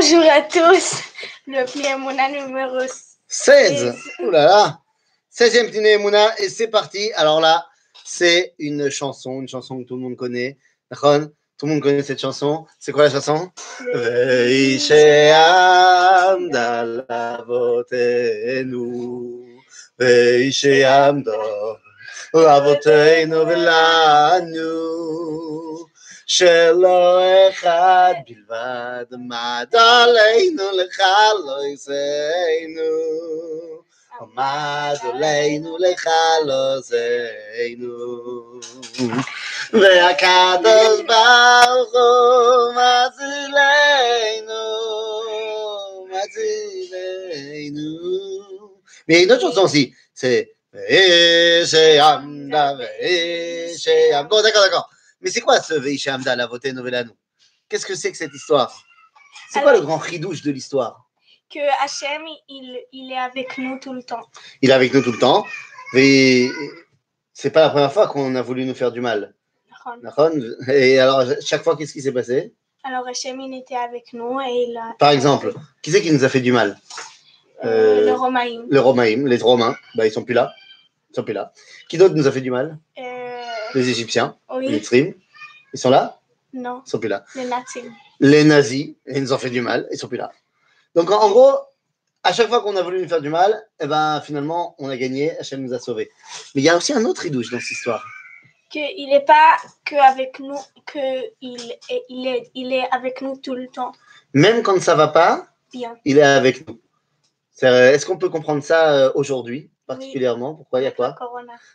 Bonjour à tous. Le Pli Mouna numéro 16 Ouh là là 16e Pli Mouna, et c'est parti. Alors là, c'est une chanson, une chanson que tout le monde connaît. D'accord Tout le monde connaît cette chanson. C'est quoi la chanson? שלא אחד בלבד עמד עלינו לך לא יזנו עמד עלינו לך לא זנו והקדוש ברוך הוא מצילנו מצילנו Mais il y a une autre chanson aussi, c'est Ve'eshe'amda, Ve'eshe'am. Bon, d'accord, d'accord. Mais c'est quoi ce Veishamda, la voté Novelanu Qu'est-ce que c'est que cette histoire? C'est quoi le grand ridouche de l'histoire? Que Hachem, il, il est avec nous tout le temps. Il est avec nous tout le temps. Mais c'est pas la première fois qu'on a voulu nous faire du mal. Et alors, chaque fois, qu'est-ce qui s'est passé? Alors Hachem, il était avec nous et il a... Par exemple, qui c'est qui nous a fait du mal? Euh, le Romaïm. Le Romaïm, les Romains, bah, ils sont plus là. Ils sont plus là. Qui d'autre nous a fait du mal? Euh, Les Égyptiens, les Mitzrim. Ils sont là? Non, Ils sont plus là. les nazis. Les nazis, ils nous ont fait du mal, ils sont plus là. Donc en, en gros, à chaque fois qu'on a voulu nous faire du mal, eh ben finalement on a gagné, Hachem nous a sauvés. Mais il y a aussi un autre ridouche dans cette histoire. Qu'il n'est pas que avec nous, qu'il est, il est, il est avec nous tout le temps. Même quand ça va pas, Bien. il est avec nous. Est-ce qu'on peut comprendre ça euh, aujourd'hui? Particulièrement Pourquoi il y a quoi?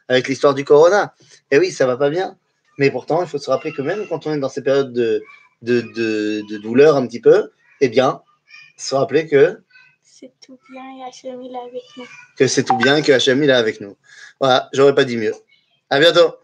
Avec l'histoire du corona. Eh oui, ça va pas bien. Mais pourtant, il faut se rappeler que même quand on est dans ces périodes de, de, de, de douleur un petit peu, eh bien, se rappeler que, C'est tout bien et Hachem, il est avec nous. que c'est tout bien, que Hachem il est avec nous. Voilà, j'aurais pas dit mieux. À bientôt